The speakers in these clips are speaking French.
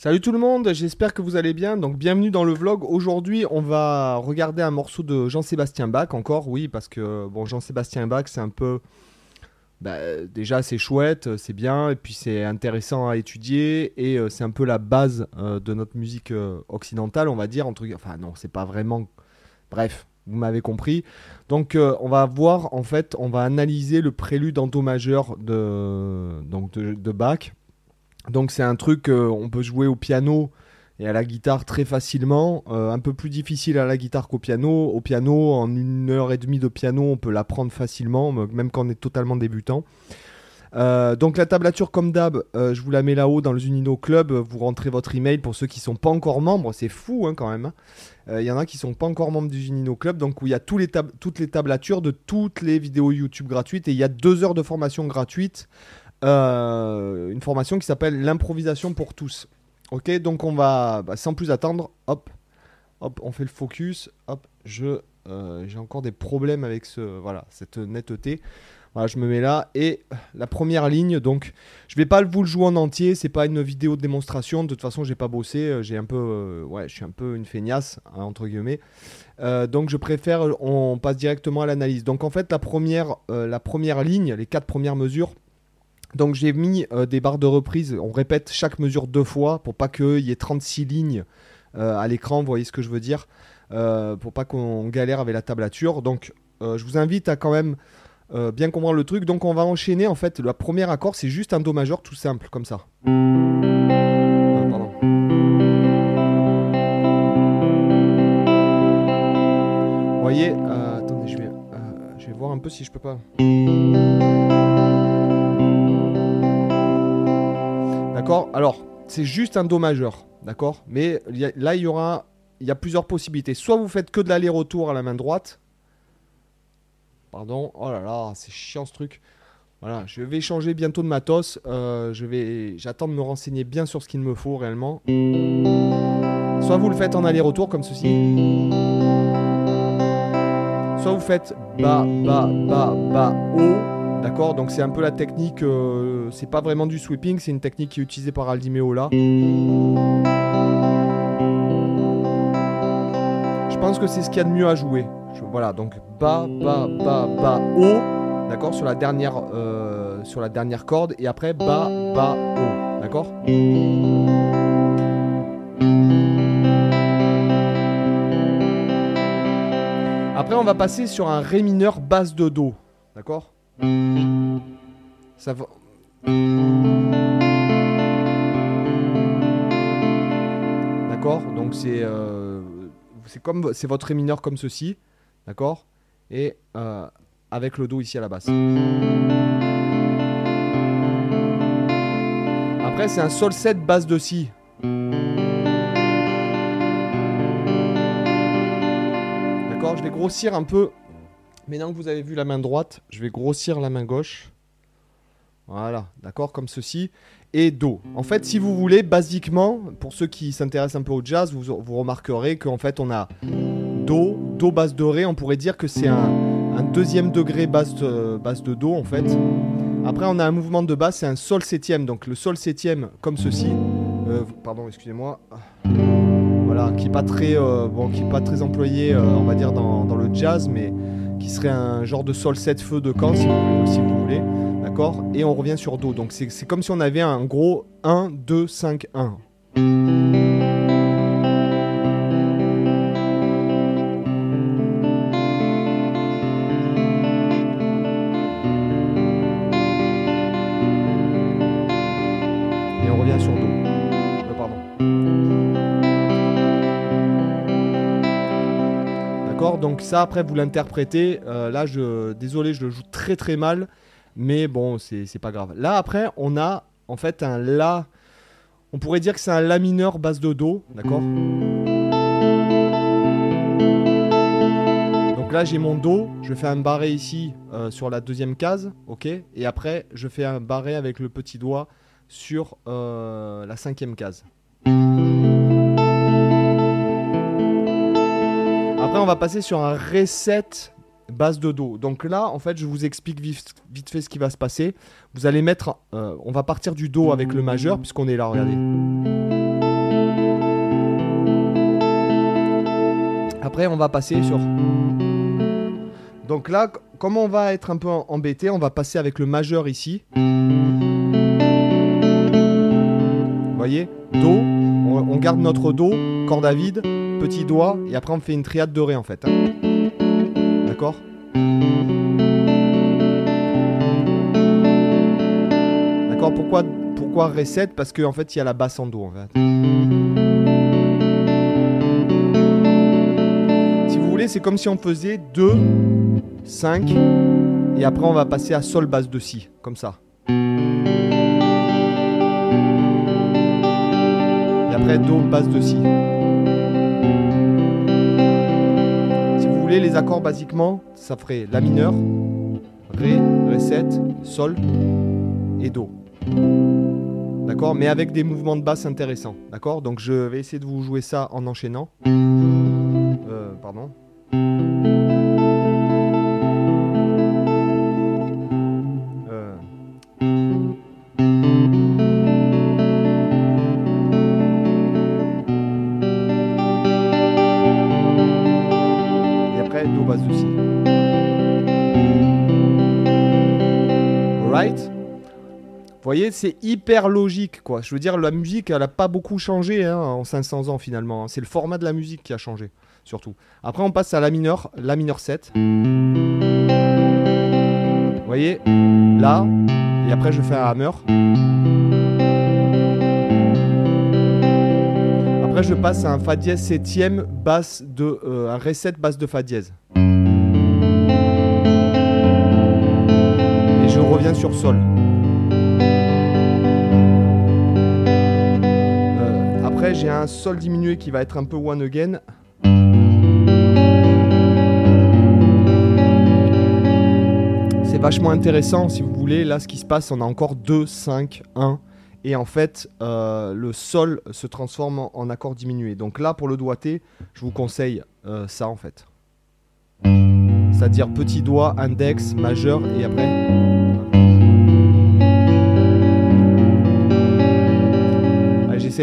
Salut tout le monde, j'espère que vous allez bien. Donc bienvenue dans le vlog. Aujourd'hui, on va regarder un morceau de Jean-Sébastien Bach encore, oui, parce que bon, Jean-Sébastien Bach, c'est un peu bah, déjà c'est chouette, c'est bien, et puis c'est intéressant à étudier, et euh, c'est un peu la base euh, de notre musique euh, occidentale, on va dire. Entre... Enfin non, c'est pas vraiment. Bref, vous m'avez compris. Donc on va voir, en fait, on va analyser le prélude en do majeur de Bach. Donc c'est un truc qu'on peut jouer au piano et à la guitare très facilement. Euh, un peu plus difficile à la guitare qu'au piano. Au piano, en une heure et demie de piano, on peut l'apprendre facilement, même quand on est totalement débutant. Euh, donc la tablature comme d'hab, euh, je vous la mets là-haut dans le Zunino Club. Vous rentrez votre email pour ceux qui sont pas encore membres. C'est fou hein, quand même. Il hein. y en a qui sont pas encore membres du Zunino Club, donc où il y a les toutes les tablatures de toutes les vidéos YouTube gratuites et il y a deux heures de formation gratuite euh, une formation qui s'appelle l'improvisation pour tous. Ok, donc on va, bah, sans plus attendre, hop, hop, on fait le focus, hop, je, euh, j'ai encore des problèmes avec ce, voilà, cette netteté. Voilà, je me mets là et la première ligne, donc je vais pas vous le jouer en entier, c'est pas une vidéo de démonstration. De toute façon, j'ai pas bossé, euh, j'ai un peu, ouais, je suis un peu une feignasse hein, entre guillemets. donc je préfère, on passe directement à l'analyse. Donc en fait, la première, la première ligne, les quatre premières mesures donc j'ai mis euh, des barres de reprise, on répète chaque mesure deux fois pour pas qu'il y ait 36 lignes euh, à l'écran, vous voyez ce que je veux dire, euh, pour pas qu'on galère avec la tablature. Donc je vous invite à quand même bien comprendre le truc. Donc on va enchaîner en fait, le premier accord c'est juste un Do majeur tout simple comme ça. Vous voyez, attendez, je vais, je vais voir un peu si je peux pas. Alors, c'est juste un Do majeur, d'accord Mais là, il y aura il y a plusieurs possibilités. Soit vous faites que de l'aller-retour à la main droite. Pardon. Oh là là, c'est chiant ce truc. Voilà, je vais changer bientôt de matos. Euh, je vais, j'attends de me renseigner bien sur ce qu'il me faut réellement. Soit vous le faites en aller-retour comme ceci. Soit vous faites bas, bas, bas, bas, haut. D'accord Donc c'est un peu la technique, euh, c'est pas vraiment du sweeping, c'est une technique qui est utilisée par Aldi Meola. Je pense que c'est ce qu'il y a de mieux à jouer. voilà, donc bas, bas, bas, bas, haut, d'accord, sur la dernière, euh, corde, et après bas, bas, haut, d'accord? Après, on va passer sur un ré mineur basse de do, d'accord? Ça va. D'accord Donc c'est euh, c'est comme c'est votre ré mineur comme ceci, d'accord Et euh, avec le do ici à la basse. Après c'est un sol 7 basse de si. D'accord Je vais grossir un peu Maintenant que vous avez vu la main droite, je vais grossir la main gauche. Voilà, d'accord, comme ceci. Et Do. En fait, si vous voulez, basiquement, pour ceux qui s'intéressent un peu au jazz, vous, remarquerez qu'en fait, on a Do, Do basse de Ré. On pourrait dire que c'est un, deuxième degré basse de, Do, en fait. Après, on a un mouvement de basse, c'est un Sol septième. Donc le Sol septième, comme ceci. Euh, pardon, excusez-moi. Voilà, qui n'est pas, très, euh, bon, pas très employé, euh, on va dire, dans, dans le jazz, mais qui serait un genre de sol 7 feux de camp si vous, voulez. D'accord? Et on revient sur Do. Donc c'est comme si on avait un gros 1, 2, 5, 1. Donc ça, après, vous l'interprétez. Euh, là, je, désolé, je le joue très très mal. Mais bon, c'est pas grave. Là, après, on a en fait un La. On pourrait dire que c'est un La mineur basse de Do. D'accord Donc là, j'ai mon Do. Je fais un barré ici euh, sur la deuxième case. Ok Et après, je fais un barré avec le petit doigt sur euh, la cinquième case. on va passer sur un reset base de dos. Donc là, en fait, je vous explique vite, fait ce qui va se passer. Vous allez mettre, euh, on va partir du do avec le majeur puisqu'on est là. Regardez. Après, on va passer sur. Donc là, comme on va être un peu embêté, on va passer avec le majeur ici. Vous voyez, do. On, garde notre do, corde petit doigt, et après on fait une triade de Ré en fait. Hein. D'accord? D'accord Pourquoi, pourquoi Ré 7 Parce qu'en en fait il y a la basse en Do en fait. Si vous voulez, c'est comme si on faisait 2, 5, et après on va passer à Sol basse de Si, comme ça. après Do basse de Si. Les accords basiquement, ça ferait La mineur, Ré, Ré 7, Sol et Do. D'accord? Mais avec des mouvements de basse intéressants. D'accord? Donc je vais essayer de vous jouer ça en enchaînant. Euh, pardon. C'est hyper logique, quoi. Je veux dire, la musique, elle a pas beaucoup changé hein, en 500 ans, finalement. Hein. C'est le format de la musique qui a changé, surtout. Après, on passe à la mineur, la mineur 7. Vous voyez, là, et après, je fais un hammer. Après, je passe à un fa dièse septième, basse de, euh, un ré 7, basse de fa dièse. Et je reviens sur sol. J'ai un sol diminué qui va être un peu one again. C'est vachement intéressant si vous voulez. Là, ce qui se passe, on a encore 2, 5, 1. Et en fait, euh, le sol se transforme en, accord diminué. Donc là, pour le doigté, je vous conseille euh, ça en fait. C'est-à-dire petit doigt, index, majeur et après.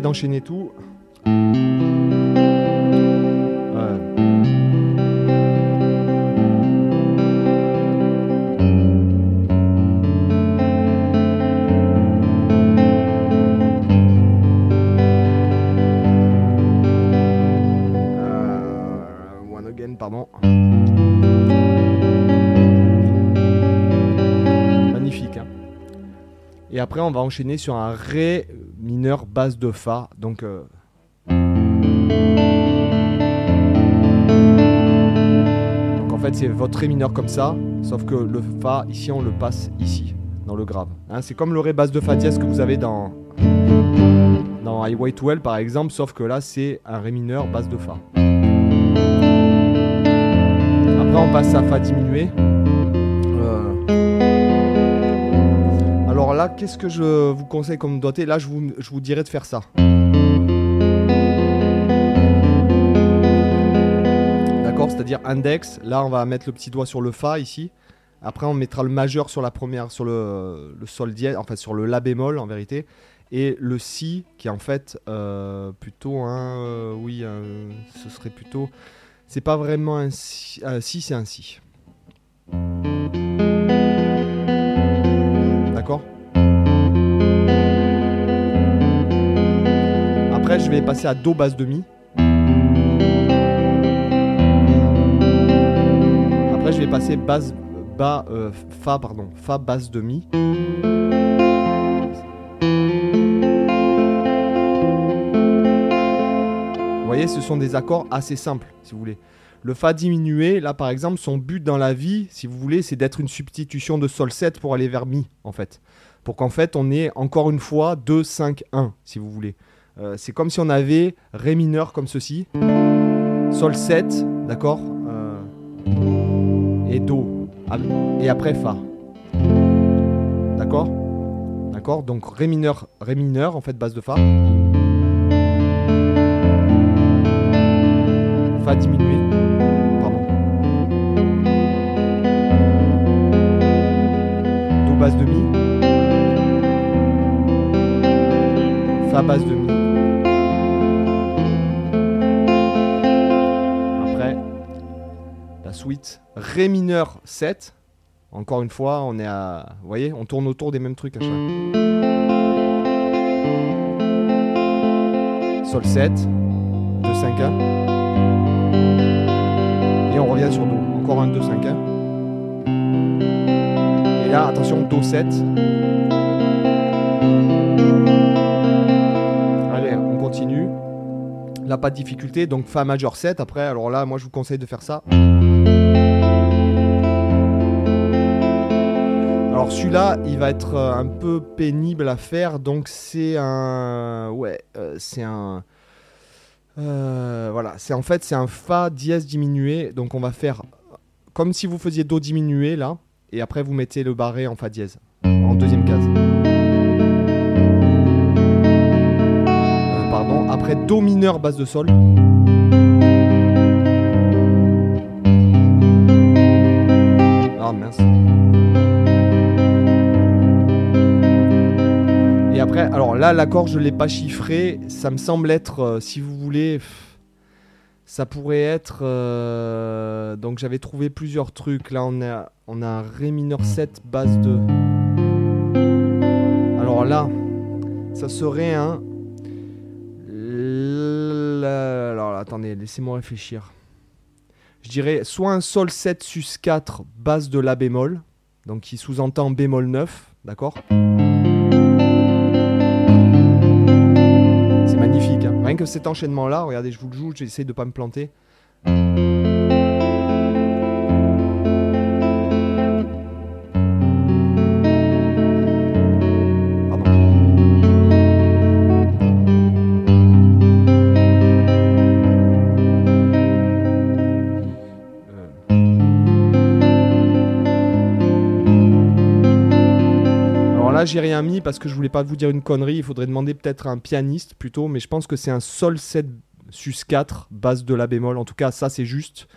D'enchaîner tout. Euh, pardon. Magnifique. Hein. Et après, on va enchaîner sur un Ré mineur de Fa. Donc. Euh, donc en fait, c'est votre Ré mineur comme ça, sauf que le Fa, ici, on le passe ici, dans le grave. Hein, c'est comme le Ré basse de Fa dièse que vous avez dans. Dans Highway to Hell par exemple, sauf que là, c'est un Ré mineur basse de Fa. Après, on passe à Fa diminué. Qu'est-ce que je vous conseille comme doigté? Là, je vous, je vous dirais de faire ça. D'accord? C'est-à-dire index. Là, on va mettre le petit doigt sur le Fa ici. Après, on mettra le majeur sur la première, sur le, sol dièse, enfin sur le La bémol en vérité. Et le Si, qui est en fait euh, plutôt un. Euh, oui, ce serait plutôt. C'est pas vraiment un Si, si c'est un Si. D'accord? Je vais passer à Do basse de Mi. Après, je vais passer basse, bas, euh, Fa, pardon, Fa basse de Mi. Vous voyez, ce sont des accords assez simples, si vous voulez. Le Fa diminué, là par exemple, son but dans la vie, si vous voulez, c'est d'être une substitution de Sol 7 pour aller vers Mi, en fait. Pour qu'en fait, on ait encore une fois 2, 5, 1, si vous voulez. Euh, c'est comme si on avait Ré mineur comme ceci, Sol 7, d'accord euh, Et Do. Et après Fa. D'accord D'accord Donc Ré mineur, Ré mineur, en fait, base de Fa. Fa diminué. Pardon. Do base de Mi. Fa base de Mi. 8, Ré mineur 7. Encore une fois, on est à. Vous voyez, on tourne autour des mêmes trucs à chaque. fois Sol 7, 2 5 1 Et on revient sur Do. Encore un 2, 5 1 Et là, attention, Do 7. Allez, on continue. Là, pas de difficulté, donc Fa majeur 7. Après, alors là, moi, je vous conseille de faire ça. Alors celui-là, il va être euh, un peu pénible à faire, donc c'est un, ouais, euh, c'est un, euh, voilà, c'est en fait c'est un fa dièse diminué, donc on va faire comme si vous faisiez do diminué là, et après vous mettez le barré en fa dièse en deuxième case. pardon. Après do mineur basse de sol. Alors là, l'accord, je ne l'ai pas chiffré. Ça me semble être, euh, si vous voulez, ça pourrait être. Euh, donc j'avais trouvé plusieurs trucs. Là, on a, on a un Ré mineur 7, base 2. Alors là, ça serait un. Alors attendez, laissez-moi réfléchir. Je dirais soit un Sol 7 sus 4, base de La bémol, donc qui sous-entend bémol 9, d'accord? Que cet enchaînement-là, regardez, je vous le joue, j'essaie de pas me planter. J'ai rien mis parce que je voulais pas vous dire une connerie. Il faudrait demander peut-être un pianiste plutôt, mais je pense que c'est un Sol 7 sus 4, base de la bémol. En tout cas, ça c'est juste.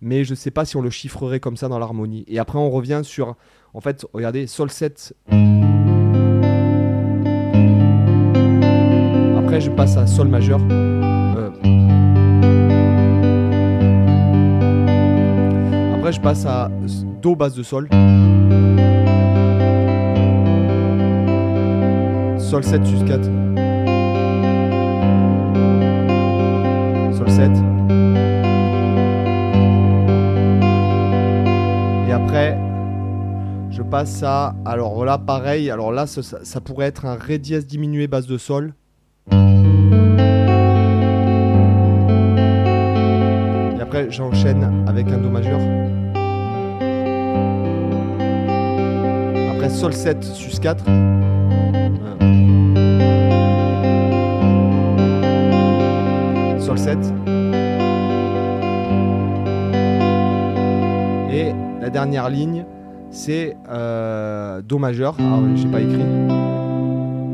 Mais je sais pas si on le chiffrerait comme ça dans l'harmonie. Et après, on revient sur. En fait, regardez, Sol 7. Après, je passe à Sol majeur. Euh. Après, je passe à Do base de Sol. Sol 7 sus 4. Sol 7. Et après, je passe à. Alors là, pareil. Alors là, ça, pourrait être un Ré dièse diminué base de Sol. Et après, j'enchaîne avec un Do majeur. Après, Sol 7 sus 4. Sol 7. Et la dernière ligne, c'est euh, Do majeur. Ah, j'ai pas écrit.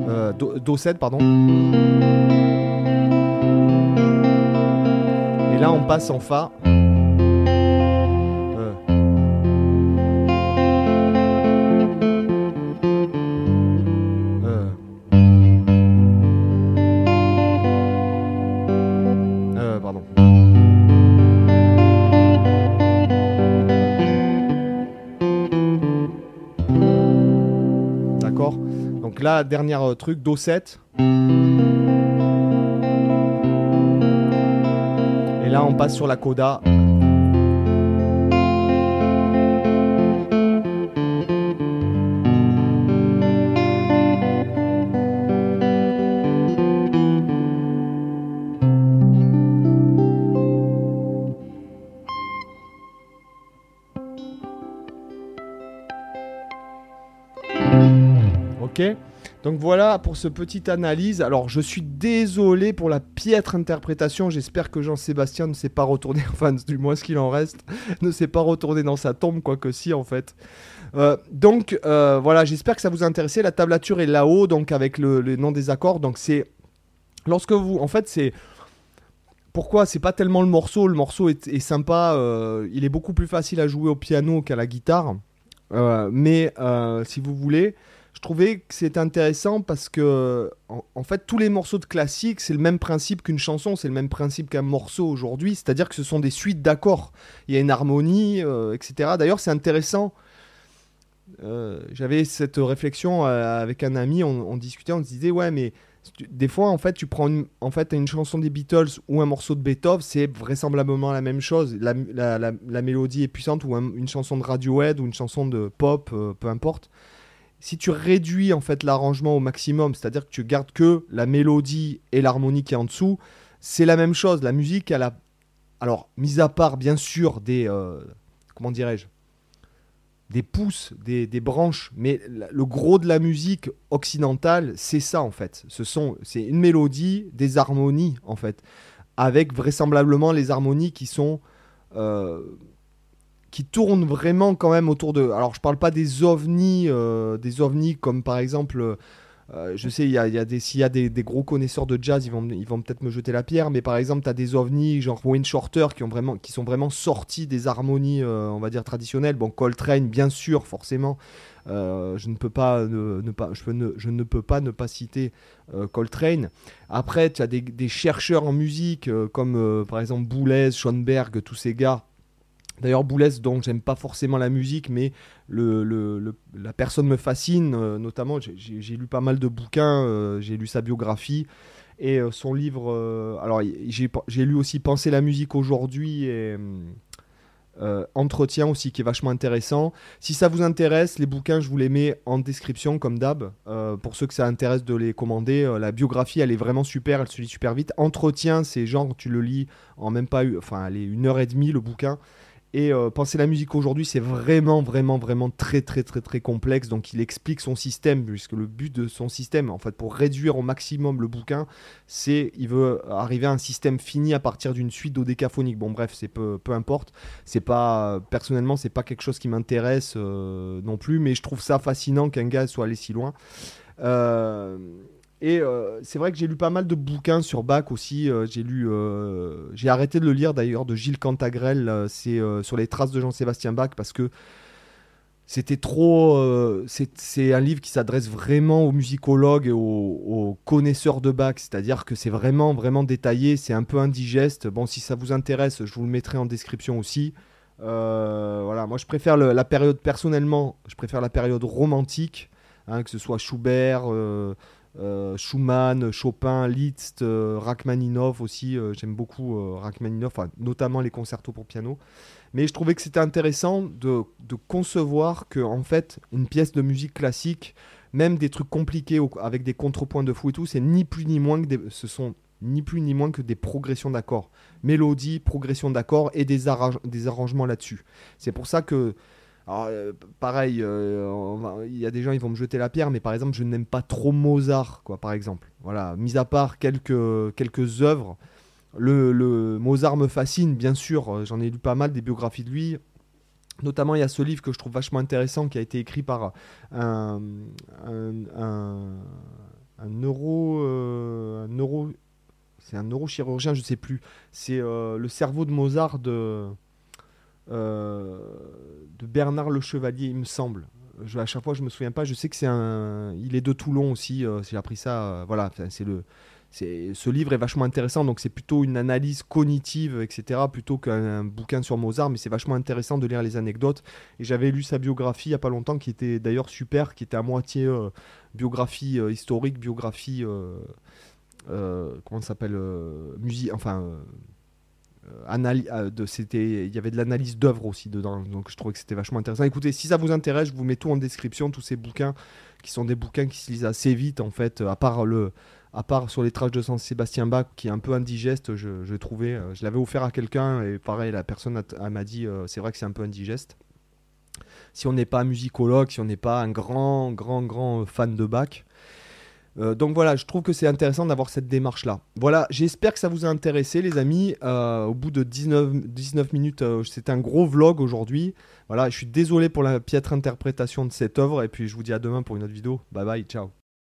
Euh, do, do 7, pardon. Et là, on passe en Fa. Là, dernier euh, truc, Do 7. Et là, on passe sur la coda. Voilà pour ce petite analyse. Alors je suis désolé pour la piètre interprétation. J'espère que Jean-Sébastien ne s'est pas retourné, enfin du moins ce qu'il en reste, ne s'est pas retourné dans sa tombe, quoique si en fait. Euh, donc euh, voilà, j'espère que ça vous a intéressé. La tablature est là-haut, donc avec le, nom des accords. Donc c'est lorsque vous, en fait, c'est pourquoi c'est pas tellement le morceau? Le morceau est, sympa. Euh, il est beaucoup plus facile à jouer au piano qu'à la guitare. mais si vous voulez trouvais que c'était intéressant parce que, en, fait, tous les morceaux de classique, c'est le même principe qu'une chanson, c'est le même principe qu'un morceau aujourd'hui, c'est-à-dire que ce sont des suites d'accords. Il y a une harmonie, euh, etc. D'ailleurs, c'est intéressant. Euh, j'avais cette réflexion euh, avec un ami, on, discutait, on se disait, ouais, mais des fois, en fait, tu prends une, en fait, une chanson des Beatles ou un morceau de Beethoven, c'est vraisemblablement la même chose. La, mélodie est puissante, ou une chanson de Radiohead, ou une chanson de pop, peu importe si tu réduis en fait l'arrangement au maximum, c'est-à-dire que tu gardes que la mélodie et l'harmonie qui est en dessous, c'est la même chose. La musique, elle a, alors, mis à part bien sûr des, euh, comment dirais-je, des pousses, des, branches, mais le gros de la musique occidentale, c'est ça en fait. Ce sont, c'est une mélodie, des harmonies en fait, avec vraisemblablement les harmonies qui sont euh, qui tournent vraiment quand même autour de. Alors, je parle pas des ovnis, euh, des ovnis comme par exemple. Euh, je sais, y a, des, s'il y a des, gros connaisseurs de jazz, ils vont, peut-être me jeter la pierre, mais par exemple, tu as des ovnis genre Wayne Shorter qui, sont vraiment sortis des harmonies, euh, on va dire, traditionnelles. Bon, Coltrane, bien sûr, forcément. je ne peux pas ne, pas je, ne, ne, peux pas ne pas citer Coltrane. Après, tu as des, chercheurs en musique comme par exemple Boulez, Schoenberg, tous ces gars D'ailleurs, Boulez, donc j'aime pas forcément la musique, mais le, la personne me fascine. Euh, notamment, j'ai lu pas mal de bouquins, euh, j'ai lu sa biographie et euh, son livre. alors, j'ai lu aussi Penser la musique aujourd'hui et Entretien aussi, qui est vachement intéressant. Si ça vous intéresse, les bouquins, je vous les mets en description, comme d'hab. pour ceux que ça intéresse de les commander, la biographie, elle est vraiment super, elle se lit super vite. Entretien, c'est genre, tu le lis en même pas. Enfin, elle est une heure et demie, le bouquin. Et euh, penser la musique aujourd'hui, c'est vraiment, vraiment, vraiment très, très, très, très complexe. Donc, il explique son système, puisque le but de son système, en fait, pour réduire au maximum le bouquin, c'est il veut arriver à un système fini à partir d'une suite dodécaphonique. Bon, bref, c'est peu, peu importe. C'est pas, personnellement, c'est pas quelque chose qui m'intéresse euh, non plus, mais je trouve ça fascinant qu'un gars soit allé si loin. Euh, et euh, c'est vrai que j'ai lu pas mal de bouquins sur Bach aussi. Euh, j'ai lu, euh, j'ai arrêté de le lire d'ailleurs de Gilles Cantagrel. c'est sur les traces de Jean-Sébastien Bach parce que c'était trop. c'est un livre qui s'adresse vraiment aux musicologues et aux, connaisseurs de Bach. C'est-à-dire que c'est vraiment vraiment détaillé. C'est un peu indigeste. Bon, si ça vous intéresse, je vous le mettrai en description aussi. voilà, moi je préfère la période personnellement. Je préfère la période romantique, hein, que ce soit Schubert. Euh, Schumann, Chopin, Liszt, euh, Rachmaninov aussi. Euh, j'aime beaucoup Rachmaninov, notamment les concertos pour piano. Mais je trouvais que c'était intéressant de, concevoir que, en fait, une pièce de musique classique, même des trucs compliqués avec des contrepoints de fou et tout, c'est ni plus ni moins que des, ce sont ni plus ni moins que des progressions d'accords. Mélodie, progression d'accords et des, des arrangements là-dessus. C'est pour ça que alors, euh, pareil, euh, il y a des gens, ils vont me jeter la pierre, mais par exemple, je n'aime pas trop Mozart, quoi, par exemple. Voilà, mis à part quelques, quelques œuvres, le, Mozart me fascine, bien sûr. Euh, j'en ai lu pas mal des biographies de lui. Notamment, il y a ce livre que je trouve vachement intéressant qui a été écrit par un, un, neuro. c'est un neurochirurgien, je sais plus. C'est le cerveau de Mozart de. Euh, de Bernard Le Chevalier, il me semble. Je, à chaque fois, je me souviens pas. Je sais que c'est un. Il est de Toulon aussi. Euh, j'ai appris ça. Euh, voilà, c'est le. Ce livre est vachement intéressant, donc c'est plutôt une analyse cognitive, etc., plutôt qu'un bouquin sur Mozart, mais c'est vachement intéressant de lire les anecdotes. Et j'avais lu sa biographie il n'y a pas longtemps, qui était d'ailleurs super, qui était à moitié biographie historique, biographie, comment ça s'appelle, musique, enfin, c'était, il y avait de l'analyse d'œuvres aussi dedans, donc je trouvais que c'était vachement intéressant. Écoutez, si ça vous intéresse, je vous mets tout en description, tous ces bouquins qui sont des bouquins qui se lisent assez vite en fait, à part le, à part sur les traces de Saint-Sébastien Bach qui est un peu indigeste, je, trouvais, euh, je l'avais offert à quelqu'un et pareil, la personne m'a dit, c'est vrai que c'est un peu indigeste. Si on n'est pas musicologue, si on n'est pas un grand, grand, grand fan de Bach, euh, donc voilà, je trouve que c'est intéressant d'avoir cette démarche-là. Voilà, j'espère que ça vous a intéressé, les amis. Euh, au bout de 19, 19 minutes, euh, c'est un gros vlog aujourd'hui. Voilà, je suis désolé pour la piètre interprétation de cette œuvre. Et puis je vous dis à demain pour une autre vidéo. Bye bye, ciao.